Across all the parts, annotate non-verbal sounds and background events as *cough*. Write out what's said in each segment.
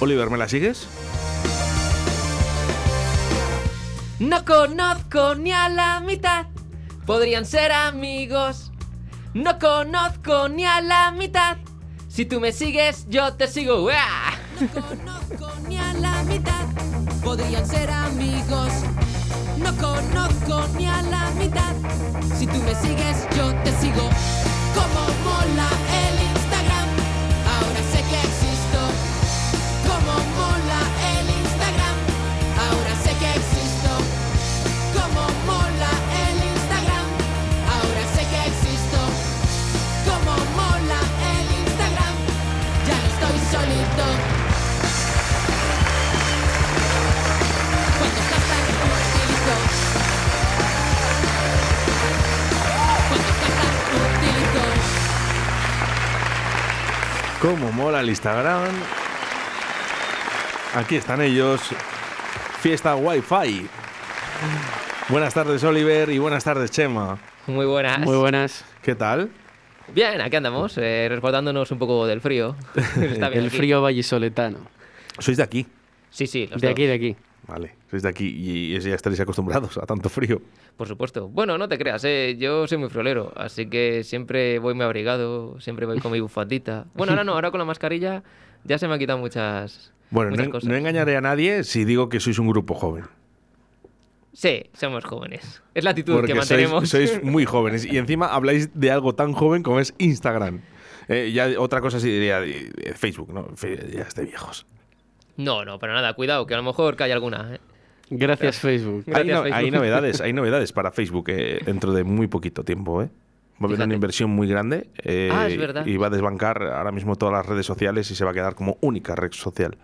Oliver, ¿me la sigues? No conozco ni a la mitad. Podrían ser amigos. No conozco ni a la mitad. Si tú me sigues, yo te sigo. ¡Uah! No conozco ni a la mitad, podrían ser amigos. No conozco ni a la mitad, si tú me sigues yo te sigo. Como mola el ¿Cómo mola el Instagram? Aquí están ellos. Fiesta Wi-Fi. Buenas tardes, Oliver, y buenas tardes, Chema. Muy buenas. Muy buenas. ¿Qué tal? Bien, aquí andamos, eh, resguardándonos un poco del frío. *laughs* Está bien El aquí. frío vallisoletano. Sois de aquí. Sí, sí, los De dos, aquí, de aquí. Vale, sois de aquí y ya estaréis acostumbrados a tanto frío. Por supuesto. Bueno, no te creas, eh, yo soy muy friolero, así que siempre voy muy abrigado, siempre voy con mi *laughs* bufandita. Bueno, ahora no, ahora con la mascarilla ya se me han quitado muchas, Bueno, muchas no, cosas. no engañaré a nadie si digo que sois un grupo joven. Sí, somos jóvenes. Es la actitud Porque que mantenemos. sois *laughs* muy jóvenes. Y encima habláis de algo tan joven como es Instagram. Eh, ya otra cosa sí diría eh, Facebook, ¿no? Ya es de viejos. No, no, pero nada, cuidado, que a lo mejor cae alguna. ¿eh? Gracias, Facebook. Hay, Gracias, no- Facebook. hay novedades, hay *laughs* novedades para Facebook eh, dentro de muy poquito tiempo, ¿eh? Va a haber Fíjate. una inversión muy grande eh, Ah, es verdad. y va a desbancar ahora mismo todas las redes sociales y se va a quedar como única red social.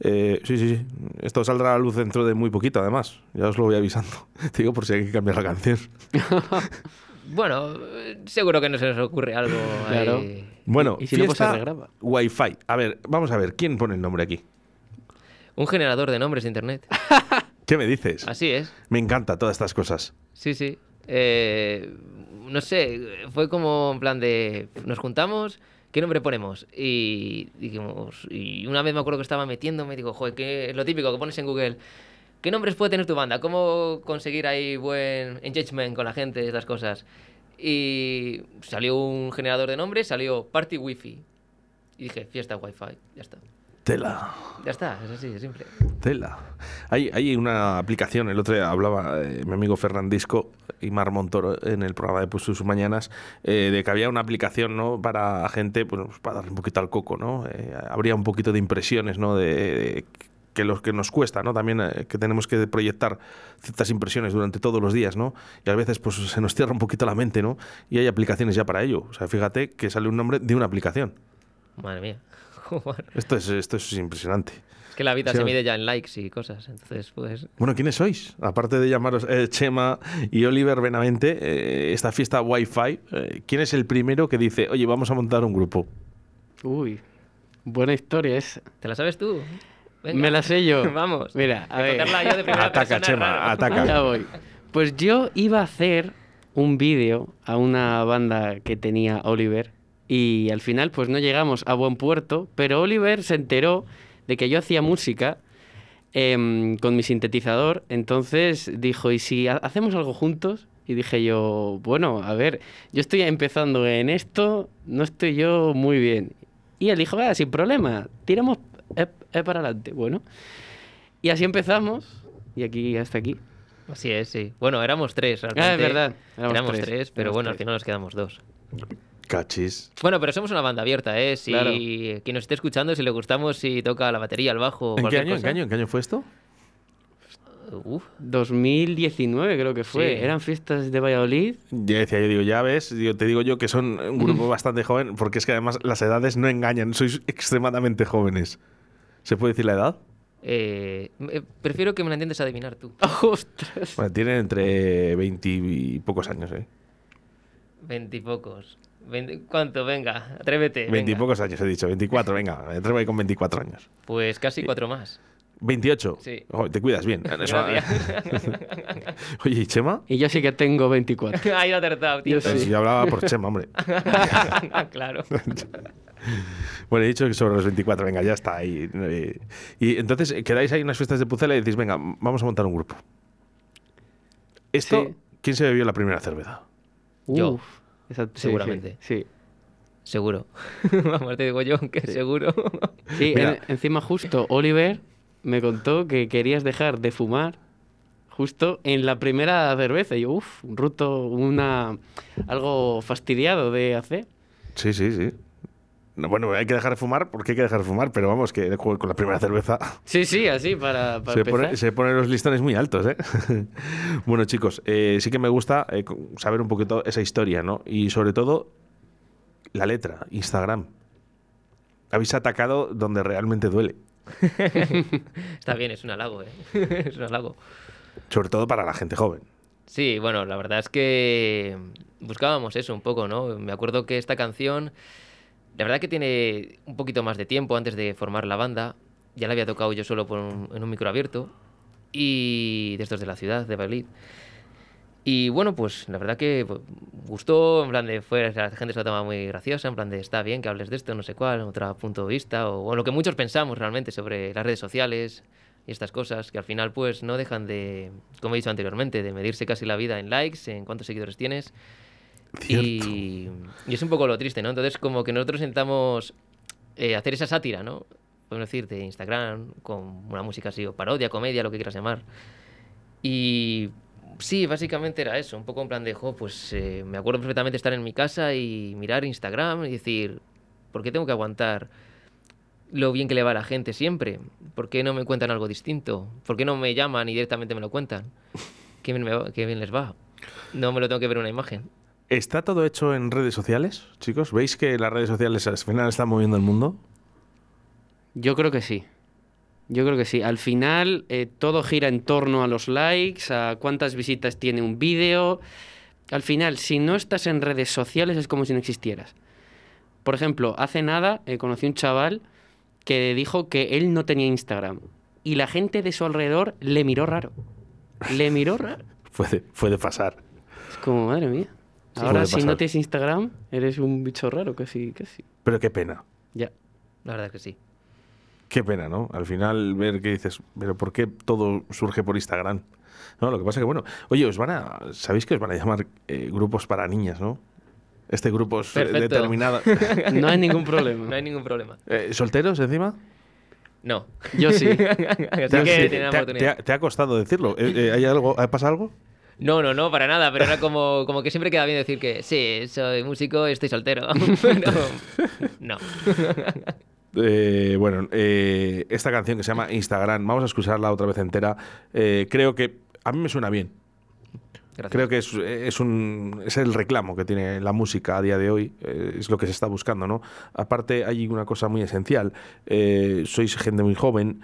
Eh, sí, sí, sí. Esto saldrá a la luz dentro de muy poquito, además. Ya os lo voy avisando. Te *laughs* digo por si hay que cambiar la canción. *laughs* Bueno, seguro que no se nos ocurre algo Claro. ahí. Bueno, Y- y si no, pues se fiesta regraba. Wi-Fi. A ver, vamos a ver, ¿quién pone el nombre aquí? Un generador de nombres de internet. *laughs* ¿Qué me dices? Así es. Me encanta todas estas cosas. Sí, sí. Eh, no sé, fue como en plan de. Nos juntamos, ¿qué nombre ponemos? Y dijimos. Y una vez me acuerdo que estaba metiéndome, digo, joder, que es lo típico que pones en Google. ¿Qué nombres puede tener tu banda? ¿Cómo conseguir ahí buen engagement con la gente? Estas cosas. Y salió un generador de nombres, salió Party Wi-Fi. Y dije, fiesta Wi-Fi. Ya está. Tela. Ya está, es así, es simple. Tela. Hay, hay una aplicación, el otro día hablaba eh, mi amigo Fernandisco y Mar Montoro en el programa de Pues sus mañanas, eh, de que había una aplicación ¿no? para gente, pues, para darle un poquito al coco, ¿no? Eh, habría un poquito de impresiones, ¿no? De, de que los que nos cuesta, ¿no? También eh, que tenemos que proyectar ciertas impresiones durante todos los días, ¿no? Y a veces pues se nos cierra un poquito la mente, ¿no? Y hay aplicaciones ya para ello. O sea, fíjate que sale un nombre de una aplicación. Madre mía. Esto es, esto es impresionante. es que la vida Sí, se mide ya en likes y cosas. Entonces, pues. Bueno, ¿quiénes sois? Aparte de llamaros eh, Chema y Oliver Benavente, eh, esta fiesta Wi-Fi, eh, ¿quién es el primero que dice, oye, vamos a montar un grupo? Uy, buena historia esa. ¿Te la sabes tú? Venga. Me la sé yo. *laughs* Vamos. Mira, a ver. yo de primera Ataca, Chema, raro. ataca. Allá voy. Pues yo iba a hacer un vídeo a una banda que tenía Oliver y al final pues no llegamos a buen puerto, pero Oliver se enteró de que yo hacía música em, con mi sintetizador, entonces dijo, ¿y si ha- hacemos algo juntos? Y dije yo, bueno, a ver, yo estoy empezando en esto, no estoy yo muy bien. Y él dijo, "Ah, sin problema, tiramos eh, eh, para adelante. Bueno, y así empezamos, y aquí hasta aquí. Así es, sí. Bueno, éramos tres, realmente. Ah, es verdad, Éramos, éramos tres, tres, pero éramos bueno, al tres. final nos quedamos dos. Cachis. Bueno, pero somos una banda abierta, ¿eh? Si claro. quien nos esté escuchando, si le gustamos, si toca la batería, el bajo. ¿En qué año, ¿En qué año, en qué año fue esto? Uf. 2019 creo que fue. Sí. Eran fiestas de Valladolid. Ya decía, yo digo, ya ves, te digo yo que son un grupo mm. bastante joven, porque es que además las edades no engañan, sois extremadamente jóvenes. ¿Se puede decir la edad? Eh, eh, prefiero que me la entiendas adivinar tú. *laughs* ¡Ostras! Bueno, tienen entre 20 y pocos años, ¿eh? 20. ¿Cuánto? Venga, atrévete. Veintipocos años, he dicho. 24, venga, atrévete con 24 años. Pues casi cuatro más. 28. Sí. Te cuidas bien. *laughs* Oye, ¿y Chema? Y yo sí que tengo 24. *laughs* Ahí lo acertado, tío. Yo, sí. hablaba por Chema, hombre. *laughs* claro. Bueno, he dicho que sobre los 24, venga, ya está. Y, entonces quedáis ahí en unas fiestas de Pucela y decís, venga, vamos a montar un grupo. Esto, ¿quién se bebió la primera cerveza? Yo. Sí, sí, Seguramente. Sí. Seguro. *laughs* Vamos, te digo yo que seguro. *laughs* Sí, Mira. en- encima justo Oliver me contó que querías dejar de fumar justo en la primera cerveza. Y yo, uff, un ruto, una algo fastidiado de hacer. Sí, sí, sí. No, bueno, hay que dejar de fumar porque hay que dejar de fumar, pero vamos, que con con la primera cerveza Sí, sí, así para, para se, empezar. pone- se ponen los listones muy altos, ¿eh? *laughs* bueno, chicos, eh, sí que me gusta eh, saber un poquito esa historia, ¿no? Y sobre todo, la letra, Instagram. Habéis atacado donde realmente duele. *laughs* Está bien, es un halago, ¿eh? *laughs* es un halago. Sobre todo para la gente joven. Sí, bueno, la verdad es que buscábamos eso un poco, ¿no? Me acuerdo que esta canción, la verdad que tiene un poquito más de tiempo antes de formar la banda. Ya la había tocado yo solo por un- en un micro abierto y de estos de la ciudad, de Valladolid. Y bueno, pues la verdad que pues, gustó, en plan de, fue, la gente se lo toma muy graciosa, en plan de, está bien que hables de esto, no sé cuál, otro punto de vista, o, o lo que muchos pensamos realmente sobre las redes sociales y estas cosas, que al final pues no dejan de, como he dicho anteriormente, de medirse casi la vida en likes, en cuántos seguidores tienes. Y, y es un poco lo triste, ¿no? Entonces como que nosotros intentamos eh, hacer esa sátira, ¿no? Podemos decir, de Instagram, con una música así, o parodia, comedia, lo que quieras llamar. Y sí, básicamente era eso, un poco en plan de, jo, pues eh, me acuerdo perfectamente estar en mi casa y mirar Instagram y decir, ¿por qué tengo que aguantar lo bien que le va a la gente siempre? ¿Por qué no me cuentan algo distinto? ¿Por qué no me llaman y directamente me lo cuentan? ¿Qué bien, me va- qué bien les va? No me lo tengo que ver en una imagen. ¿Está todo hecho en redes sociales, chicos? ¿Veis que las redes sociales al final están moviendo el mundo? Yo creo que sí. Yo creo que sí. Al final eh, todo gira en torno a los likes, a cuántas visitas tiene un vídeo. Al final, si no estás en redes sociales es como si no existieras. Por ejemplo, hace nada eh, conocí un chaval que dijo que él no tenía Instagram y la gente de su alrededor le miró raro. Le miró raro. *laughs* Fue de, fue de pasar. Es como, madre mía. Sí, Ahora si no tienes Instagram, eres un bicho raro, casi, casi. Pero qué pena. Ya. La verdad es que sí. Qué pena, ¿no? Al final ver que dices, pero ¿por qué todo surge por Instagram? No, lo que pasa que, bueno, oye, os van a, ¿sabéis que os van a llamar eh, grupos para niñas, no? Este grupo es eh, Perfecto. determinado. *laughs* No hay ningún problema. *laughs* No hay ningún problema. Eh, ¿Solteros encima? No. Yo sí. ¿Te, que ha- tienen te ha- te ha- te ha costado decirlo? ¿Hay algo, ¿Ha pasado algo? No, no, no, para nada, pero era como, como que siempre queda bien decir que sí, soy músico, estoy soltero. *laughs* No. *laughs* Eh, bueno, eh, esta canción que se llama Instagram, vamos a escucharla otra vez entera. Eh, creo que a mí me suena bien. Gracias. Creo que es, es, un, es el reclamo que tiene la música a día de hoy, es lo que se está buscando, ¿no? Aparte hay una cosa muy esencial, sois gente muy joven,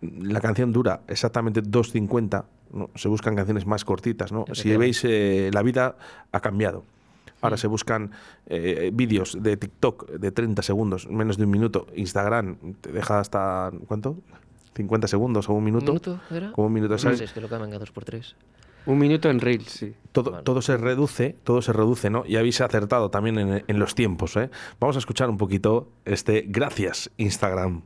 la canción dura exactamente 2.50, ¿no? se buscan canciones más cortitas, ¿no? Si veis, eh, la vida ha cambiado. Ahora se buscan eh, vídeos de TikTok de 30 segundos, menos de un minuto. Instagram te deja hasta, ¿cuánto? 50 segundos o un ¿Un minuto. minuto era? Como un minuto, No sé, es que lo cambian a dos por tres. Un minuto en Reels, sí. Todo, Vale. todo se reduce, todo se reduce, ¿no? Y habéis acertado también en, en los tiempos, ¿eh? Vamos a escuchar un poquito este Gracias, Instagram.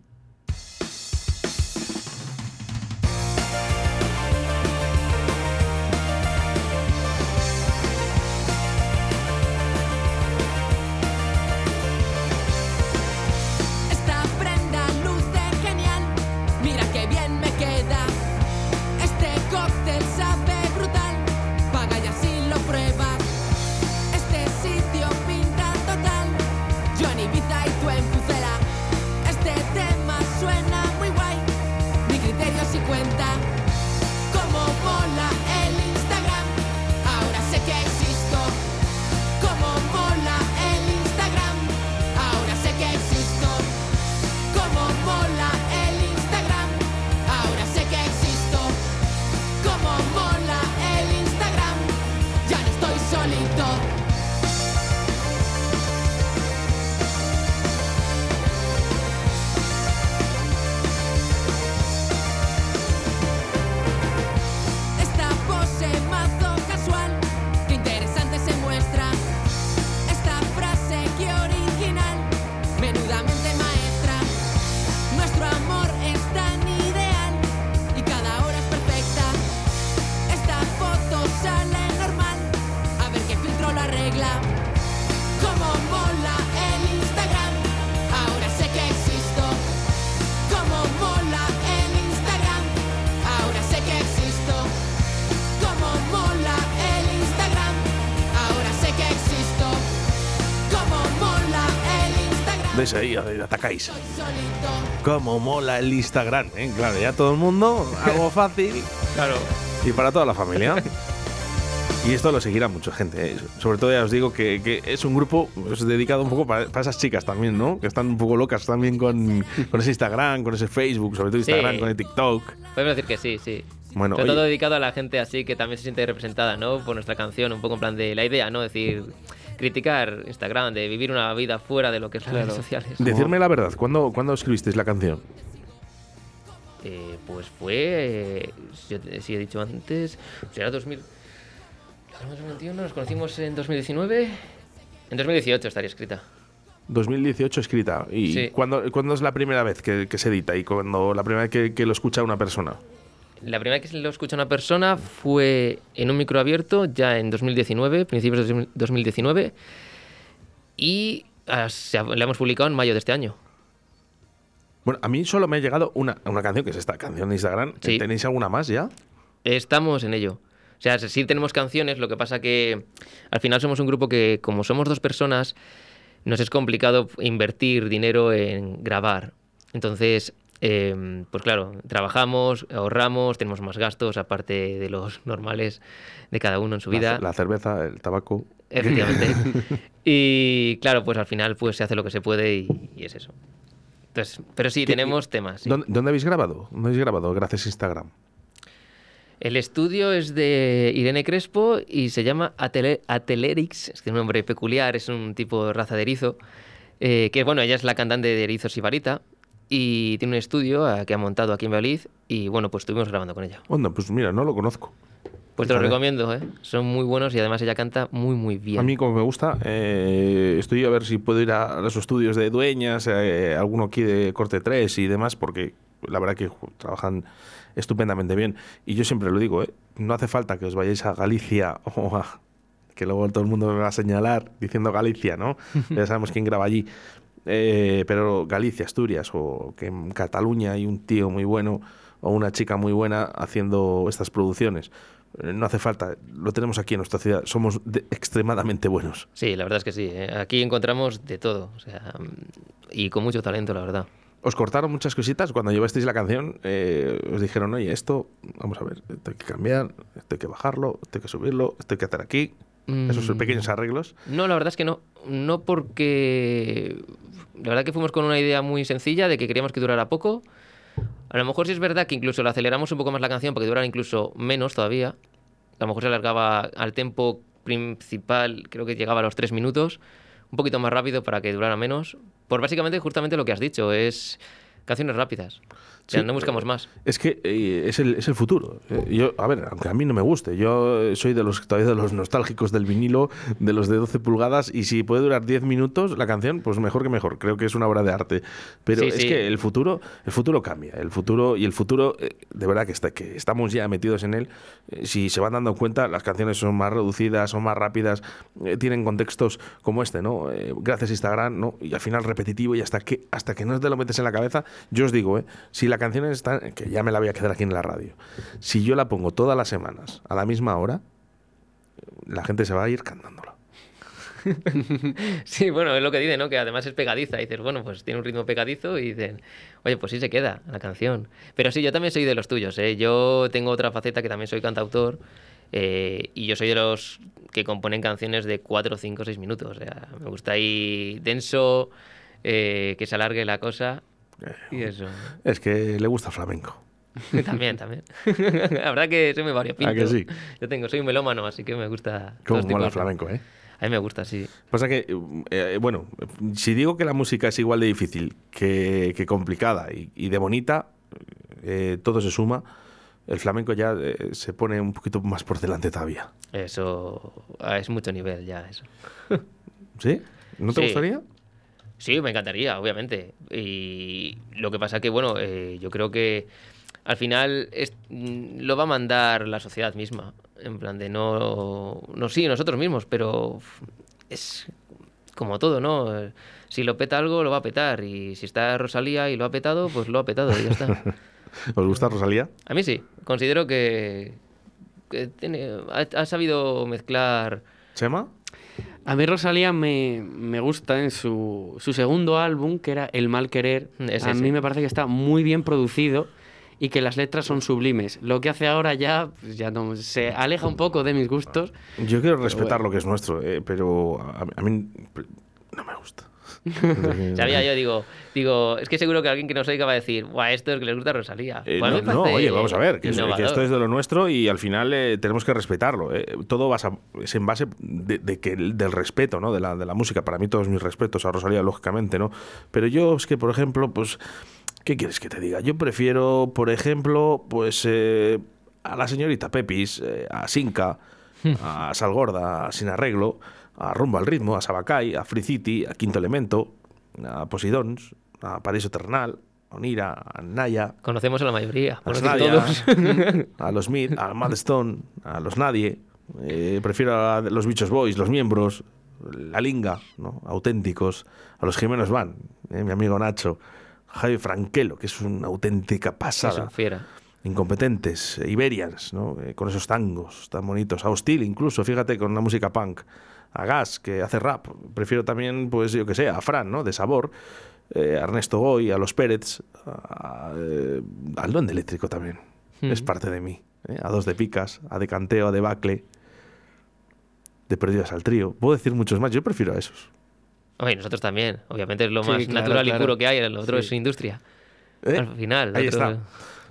Ahí, atacáis. Cómo mola el Instagram, ¿eh? Claro, ya todo el mundo, algo fácil Claro. y para toda la familia. Y esto lo seguirá mucha gente. ¿eh? Sobre todo ya os digo que, que es un grupo pues, dedicado un poco para, para esas chicas también, ¿no? Que están un poco locas también con, con ese Instagram, con ese Facebook, sobre todo Instagram, Sí. con el TikTok. Podemos decir que sí, sí. Bueno, Sobre oye- todo dedicado a la gente así que también se siente representada, ¿no? Por nuestra canción, un poco en plan de la idea, ¿no? Es decir, criticar Instagram, de vivir una vida fuera de lo que es las Claro. redes sociales. Decirme la verdad, ¿cuándo, ¿cuándo escribisteis la canción? Eh, pues fue, eh, yo te- si he dicho antes, será 2000. ¿Estamos en 2021? ¿Nos conocimos en 2019? En 2018 estaría escrita. 2018 escrita. ¿Y Sí. ¿cuándo, cuándo es la primera vez que, que se edita? ¿Y cuando la primera vez que, que lo escucha una persona? La primera vez que lo escucha una persona fue en un micro abierto, ya en 2019, principios de 2019, y ah, la hemos publicado en mayo de este año. Bueno, a mí solo me ha llegado una, una canción, que es esta canción de Instagram. Sí. ¿Tenéis alguna más ya? Estamos en ello. O sea, sí tenemos canciones, lo que pasa que al final somos un grupo que, como somos dos personas, nos es complicado invertir dinero en grabar. Entonces, eh, pues claro, trabajamos, ahorramos, tenemos más gastos, aparte de los *laughs* normales de cada uno en su vida. La, cerveza, el tabaco. Efectivamente. *laughs* y claro, pues al final pues se hace lo que se puede y, y es eso. Entonces, pero sí, ¿Qué- tenemos temas. sí. ¿Dónde, dónde habéis grabado? ¿Dónde habéis grabado? Gracias a Instagram. El estudio es de Irene Crespo y se llama Atele- Atelerix, es que es un nombre peculiar, es un tipo de raza de erizo, eh, que bueno, ella es la cantante de Erizos y Varita y tiene un estudio eh, que ha montado aquí en Valladolid y bueno, pues estuvimos grabando con ella. Onda, pues mira, no lo conozco. Pues te lo recomiendo, ¿eh? son muy buenos y además ella canta muy muy bien. A mí, como me gusta, eh, estoy a ver si puedo ir a los estudios de Dueñas, eh, alguno aquí de Corte 3 y demás, porque la verdad que trabajan estupendamente bien. Y yo siempre lo digo, eh, no hace falta que os vayáis a Galicia *laughs* o a... que luego todo el mundo me va a señalar diciendo Galicia, ¿no? *laughs* ya sabemos quién graba allí. Eh, pero Galicia, Asturias, o que en Cataluña hay un tío muy bueno o una chica muy buena haciendo estas producciones. Eh, No hace falta, lo tenemos aquí en nuestra ciudad, somos de- extremadamente buenos. Sí, la verdad es que sí. ¿eh? Aquí encontramos de todo. O sea, y con mucho talento, la verdad. ¿Os cortaron muchas cositas cuando llevasteis la canción? eh, os dijeron, oye, esto, vamos a ver, esto hay que cambiar, esto hay que bajarlo, esto hay que subirlo, esto hay que hacer aquí. Esos Mm. pequeños arreglos. No, la verdad es que no. No porque... La verdad que fuimos con una idea muy sencilla de que queríamos que durara poco. A lo mejor sí es verdad que incluso lo aceleramos un poco más la canción para que durara incluso menos todavía. A lo mejor se alargaba al tempo principal, creo que llegaba a los tres minutos. Un poquito más rápido para que durara menos. Por básicamente justamente lo que has dicho, es canciones rápidas. Sí, no buscamos más. Es que eh, es, el, es el futuro. Eh, yo, a ver, aunque a mí no me guste, yo eh, soy de los todavía de los nostálgicos del vinilo, de los de 12 pulgadas, y si puede durar 10 minutos la canción, pues mejor que mejor. Creo que es una obra de arte. Pero Sí, es sí. que el futuro, el futuro cambia. El futuro, y el futuro, eh, de verdad que, está, que estamos ya metidos en él. Eh, si se van dando cuenta, las canciones son más reducidas, son más rápidas, eh, tienen contextos como este, ¿no? Eh, gracias a Instagram, ¿no? Y al final repetitivo, y hasta que, hasta que no te lo metes en la cabeza, yo os digo, ¿eh? Si la canción está, que ya me la voy a quedar aquí en la radio, si yo la pongo todas las semanas a la misma hora, la gente se va a ir cantándola. *laughs* Sí, bueno, es lo que dice, ¿no? Que además es pegadiza. Dices, bueno, pues tiene un ritmo pegadizo y dicen, oye, pues sí se queda la canción. Pero sí, yo también soy de los tuyos, ¿eh? Yo tengo otra faceta que también soy cantautor eh, y yo soy de los que componen canciones de 4, 5, 6 minutos. O sea, me gusta ahí denso, eh, que se alargue la cosa y eso. Es que le gusta el flamenco. *laughs* también, también. *laughs* la verdad que soy muy variopinto. ¿A que sí? Yo tengo, soy un melómano, así que me gusta. Como mola el flamenco, ¿eh? A mí me gusta, sí. Pasa que, eh, bueno, si digo que la música es igual de difícil que, que complicada y, y de bonita, eh, todo se suma. El flamenco ya eh, se pone un poquito más por delante todavía. Eso ah, es mucho nivel ya, eso. ¿Sí? ¿No te Sí. gustaría? Sí, me encantaría, obviamente. Y lo que pasa que, bueno, eh, yo creo que al final es- mm, lo va a mandar la sociedad misma. En plan de no, no sí, nosotros mismos, pero es como todo, ¿no? Si lo peta algo, lo va a petar. Y si está Rosalía y lo ha petado, pues lo ha petado y ya está. *laughs* ¿Os gusta Rosalía? A mí sí. Considero que, que tiene, ha, ha sabido mezclar. ¿Chema? A mí Rosalía me, me gusta en su, su segundo álbum, que era El Mal Querer. Ese, a mí me parece que está muy bien producido y que las letras son sublimes. Lo que hace ahora ya, pues ya no, se aleja un poco de mis gustos. Yo quiero respetar bueno. lo que es nuestro, eh, pero a, a mí no me gusta. *laughs* Sabía yo, digo, digo, es que seguro que alguien que nos oiga va a decir, guau, esto es que les gusta Rosalía. Eh, Pues no, oye, vamos a ver, que, es- que innovador. esto es de lo nuestro y al final eh, tenemos que respetarlo. eh. Todo basa- es en base de, de que el- del respeto, ¿no? De la, de la música. Para mí todos mis respetos a Rosalía, lógicamente, ¿no? Pero yo es que, por ejemplo, pues, ¿qué quieres que te diga? Yo prefiero, por ejemplo, pues eh, a la señorita Pepis, eh, a Sinca, *laughs* a Salgorda, a Sin Arreglo, a Rumbo al Ritmo, a Sabacay, a Free City, a Quinto Elemento, a Posidons, a Paraíso Terrenal, a Onira, a Naya, Conocemos a la mayoría, a todos. *laughs* a los Mid, a Mad Stone, a los Nadie. Eh, prefiero a los Bichos Boys, los miembros, la Linga, ¿no? auténticos, a los Jimenos Van, eh, mi amigo Nacho, Javi Franquelo, que es una auténtica Es pasada. un fiera. Incompetentes, eh, Iberians, ¿no? Eh, con esos tangos tan bonitos. A Hostil, incluso, fíjate, con una música punk. A Gas, que hace rap. Prefiero también, pues yo que sé, a Fran, ¿no? De sabor. Eh, a Ernesto Goy, a los Pérez, a, eh, al Duende Eléctrico también. Es parte de mí. ¿eh? A Dos de Picas, a De Canteo, a De Bacle. De Perdidas al Trío. Puedo decir muchos más. Yo prefiero a esos. Oye, nosotros también. Obviamente es lo Sí, más claro, natural y puro que hay. El otro Sí. es industria. Al final. el Ahí otro- está.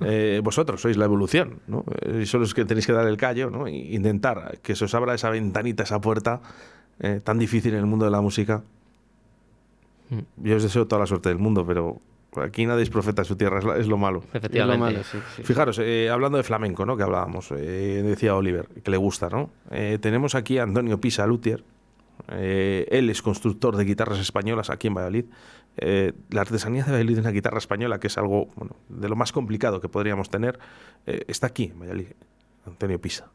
Eh, vosotros sois la evolución, ¿no? Eh, Y son los que tenéis que dar el callo, ¿no? Y intentar que se os abra esa ventanita, esa puerta eh, tan difícil en el mundo de la música. Mm. Yo os deseo toda la suerte del mundo, pero aquí nadie es profeta en su tierra, es, la- es lo malo. Es lo Efectivamente. malo, sí, sí. Fijaros, eh, hablando de flamenco, ¿no? Que hablábamos, eh, decía Oliver, que le gusta, ¿no? Eh, tenemos aquí a Antonio Pisa Luthier. Eh, él es constructor de guitarras españolas aquí en Valladolid. Eh, la artesanía de Valladolid de una guitarra española, que es algo de lo más complicado que podríamos tener, eh, está aquí en Valladolid. Antonio Pisa.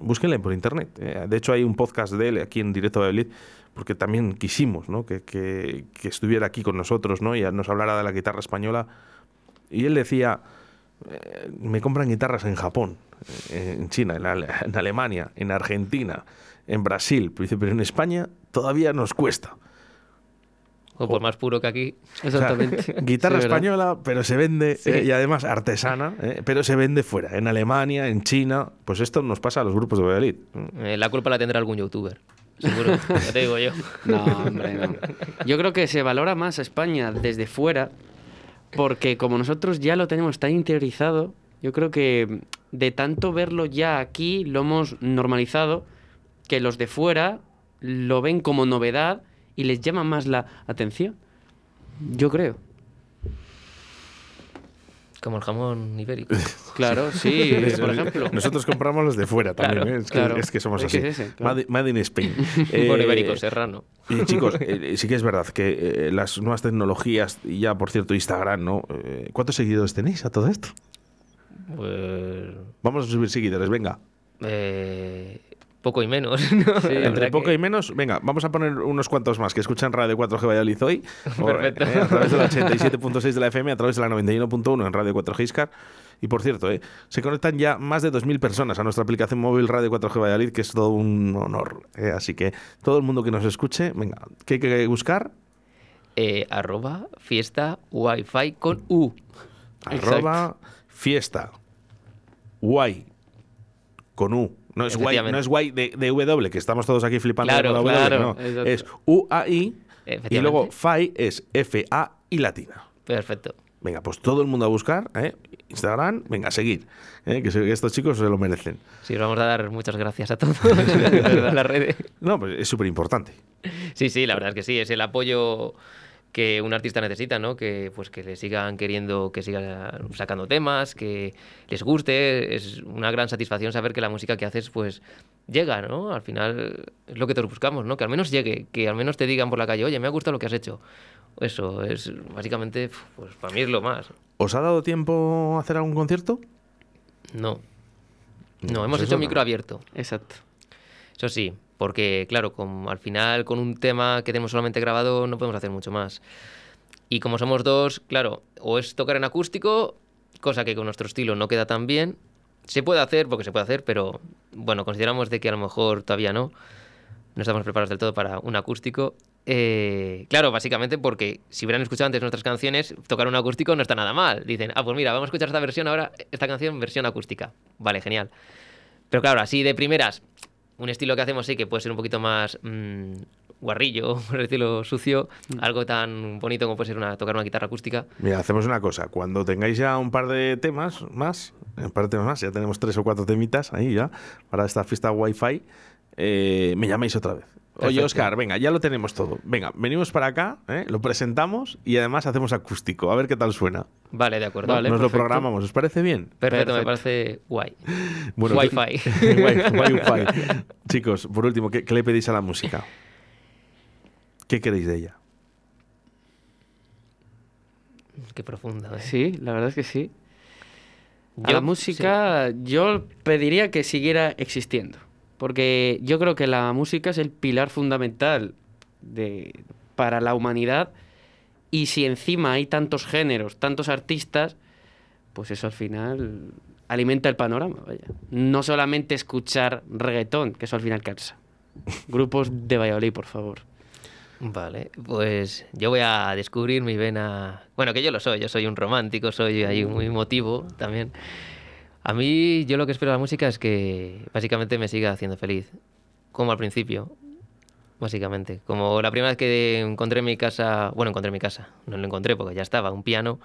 Búsquenle por internet. Eh, de hecho, hay un podcast de él aquí en directo de Valladolid, porque también quisimos que, estuviera aquí con nosotros ¿no? y nos hablara de la guitarra española. Y él decía, eh, me compran guitarras en Japón, en China, en, en Alemania, en Argentina, en Brasil, pero en España todavía nos cuesta. O por más puro que aquí. O sea, Exactamente. *laughs* guitarra española, pero se vende, Sí. eh, y además artesana, eh, pero se vende fuera, en Alemania, en China. Pues esto nos pasa a los grupos de Valladolid. Eh, la culpa la tendrá algún youtuber. Seguro. *laughs* ya te digo yo. No, hombre, no. Yo creo que se valora más a España desde fuera porque como nosotros ya lo tenemos tan interiorizado, yo creo que de tanto verlo ya aquí lo hemos normalizado que los de fuera lo ven como novedad y les llama más la atención. Yo creo. Como el jamón ibérico. *laughs* Claro, sí, *laughs* por ejemplo. Nosotros compramos los de fuera también, Claro, ¿eh? es, que, claro. es que somos Es así. que es ese, claro. Made, made in Spain. *laughs* Por Eh, ibérico serrano. Y chicos, eh, sí que es verdad que eh, las nuevas tecnologías, y ya por cierto Instagram, ¿no? Eh, ¿Cuántos seguidores tenéis a todo esto? Pues. Vamos a subir seguidores, venga. eh, poco y menos. *laughs* Entre poco que- y menos, venga, vamos a poner unos cuantos más que escuchan Radio 4G Valladolid hoy. o, *laughs* Perfecto. eh, a través de la 87.6 de la FM, a través de la 91.1 en Radio 4G Iscar. Y por cierto, eh, se conectan ya más de 2.000 personas a nuestra aplicación móvil Radio 4G Valladolid, que es todo un honor. eh. Así que todo el mundo que nos escuche, venga, ¿qué hay que buscar? Eh, arroba fiesta wifi con U. Arroba fiesta. Guay. Con U. No es guay, no es guay de, de W, que estamos todos aquí flipando Claro, con la W. claro, no. Es U-A-I y luego FAI es F-A y latina. Perfecto. Venga, pues todo el mundo a buscar, ¿eh? Instagram, venga, a seguir. ¿eh? Que, estos chicos se lo merecen. Sí, os vamos a dar muchas gracias a todos *laughs* redes. No, pues es súper importante. Sí, sí, la verdad es que sí, es el apoyo que un artista necesita, ¿no? Que pues que le sigan queriendo que siga sacando temas, que les guste, es una gran satisfacción saber que la música que haces pues llega, ¿no? Al final es lo que todos buscamos, ¿no? Que al menos llegue, que al menos te digan por la calle, "Oye, me ha gustado lo que has hecho." Eso es básicamente pues para mí es lo más. ¿Os ha dado tiempo a hacer algún concierto? No. No, No, hemos pues hecho no. micro abierto. Exacto. Eso sí, porque claro, como al final con un tema que tenemos solamente grabado no podemos hacer mucho más. Y como somos dos, claro, o es tocar en acústico, cosa que con nuestro estilo no queda tan bien. Se puede hacer, porque se puede hacer, pero bueno, consideramos de que a lo mejor todavía no. no estamos preparados del todo para un acústico. Eh, claro, básicamente porque si hubieran escuchado antes nuestras canciones, tocar un acústico no está nada mal. Dicen, ah, pues mira, vamos a escuchar esta versión ahora, esta canción versión acústica. Vale, genial. Pero claro, así de primeras, un estilo que hacemos sí que puede ser un poquito más mm, guarrillo, *laughs* por decirlo sucio, algo tan bonito como puede ser una, tocar una guitarra acústica. Mira, hacemos una cosa. Cuando tengáis ya un par de temas más, un par de temas más, ya tenemos tres o cuatro temitas ahí ya para esta fiesta Wi-Fi, eh, me llamáis otra vez. Oye. Oscar, venga, ya lo tenemos todo. Venga, venimos para acá, ¿eh? lo presentamos y además hacemos acústico. A ver qué tal suena. Vale, de acuerdo. Vale. Nos lo programamos. ¿Os parece bien? Perfecto, me parece guay. *laughs* Bueno, Wi-Fi. Wi- Wi-Fi. Chicos, por último, ¿qué, qué le pedís a la música? ¿Qué queréis de ella? Qué profundo. ¿eh? Sí, la verdad es que sí. A la música yo pediría que siguiera existiendo, porque yo creo que la música es el pilar fundamental de, para la humanidad y si encima hay tantos géneros, tantos artistas, pues eso al final alimenta el panorama, vaya. No solamente escuchar reggaetón, que eso al final cansa. *laughs* Grupos de Valladolid, por favor. Vale, pues yo voy a descubrir mi vena. Bueno, que yo lo soy, yo soy un romántico, soy ahí muy emotivo también. A mí, yo lo que espero de la música es que básicamente me siga haciendo feliz. Como al principio, básicamente. Como la primera vez que encontré en mi casa, bueno, encontré en mi casa, no lo encontré porque ya estaba, un piano,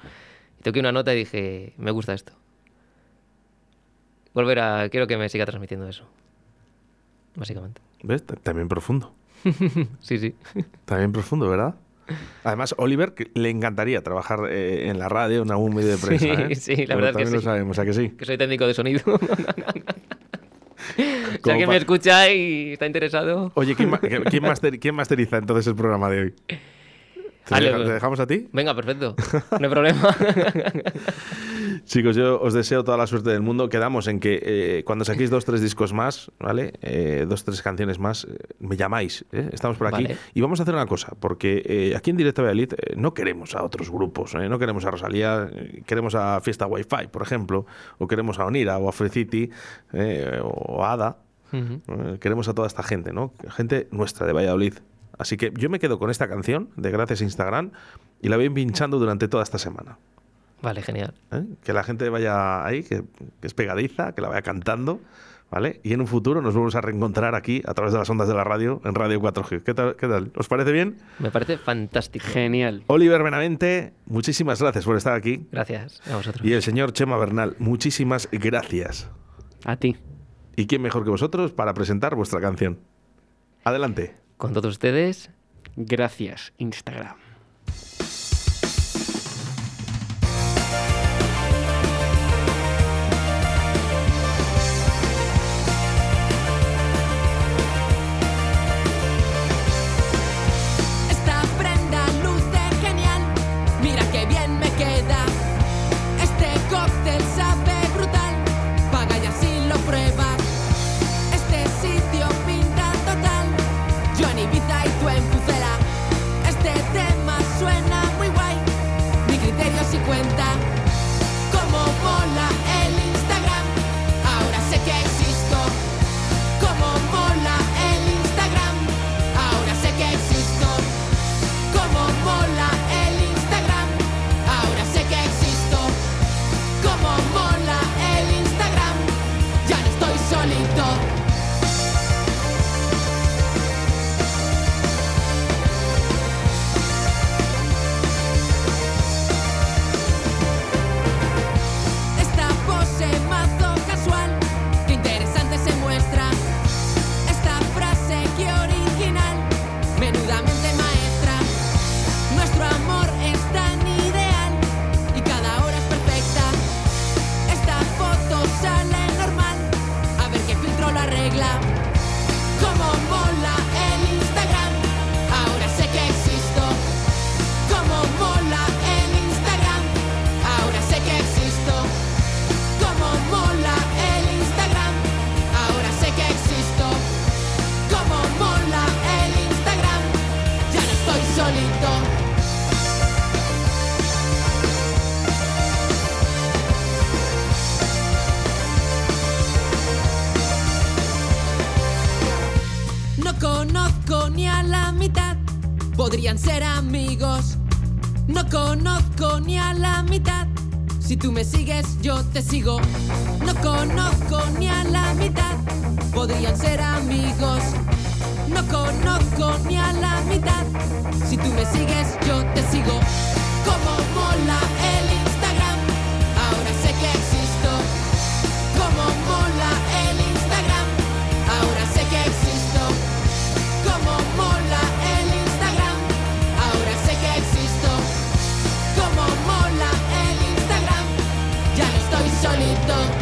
y toqué una nota y dije, me gusta esto. Volver a, quiero que me siga transmitiendo eso. Básicamente. ¿Ves? También profundo. *laughs* Sí, sí. También profundo, ¿verdad? Además, Oliver que le encantaría trabajar eh, en la radio, en algún medio de prensa. Sí, ¿eh? sí, la Pero verdad es que también lo sí. sabemos, ¿a que sí? que soy técnico de sonido. *laughs* si alguien pa- me escucha y está interesado. Oye, ¿quién, ma- quién master- quién masteriza entonces el programa de hoy? ¿Te, Ale, deja- te dejamos a ti? Venga, perfecto. *laughs* No hay problema. Chicos, yo os deseo toda la suerte del mundo. Quedamos en que eh, cuando saquéis dos, tres discos más, ¿vale? Eh, dos, tres canciones más, eh, me llamáis. ¿eh? Estamos por aquí. Vale. Y vamos a hacer una cosa, porque eh, aquí en Directo Valladolid eh, no queremos a otros grupos. ¿eh? No queremos a Rosalía, eh, queremos a Fiesta Wi-Fi, por ejemplo. O queremos a Onira, o a Free City, eh, o a Ada. Eh, queremos a toda esta gente, ¿no? Gente nuestra de Valladolid. Así que yo me quedo con esta canción de Gracias Instagram y la voy pinchando durante toda esta semana. vale, genial. ¿eh? Que la gente vaya ahí, que, que es pegadiza, que la vaya cantando, ¿vale? Y en un futuro nos vamos a reencontrar aquí a través de las ondas de la radio en Radio 4G. ¿Qué tal? ¿Qué tal? ¿Os parece bien? Me parece fantástico. Genial. Oliver Benavente, muchísimas gracias por estar aquí. Gracias a vosotros. Y el señor Chema Bernal, muchísimas gracias. A ti. ¿Y quién mejor que vosotros para presentar vuestra canción? Adelante. Con todos ustedes, Gracias, Instagram. Podrían ser amigos. No conozco ni a la mitad. Si tú me sigues, yo te sigo. No conozco ni a la mitad. Podrían ser amigos. No conozco ni a la mitad. Si tú me sigues, yo te sigo. Como mola stuff.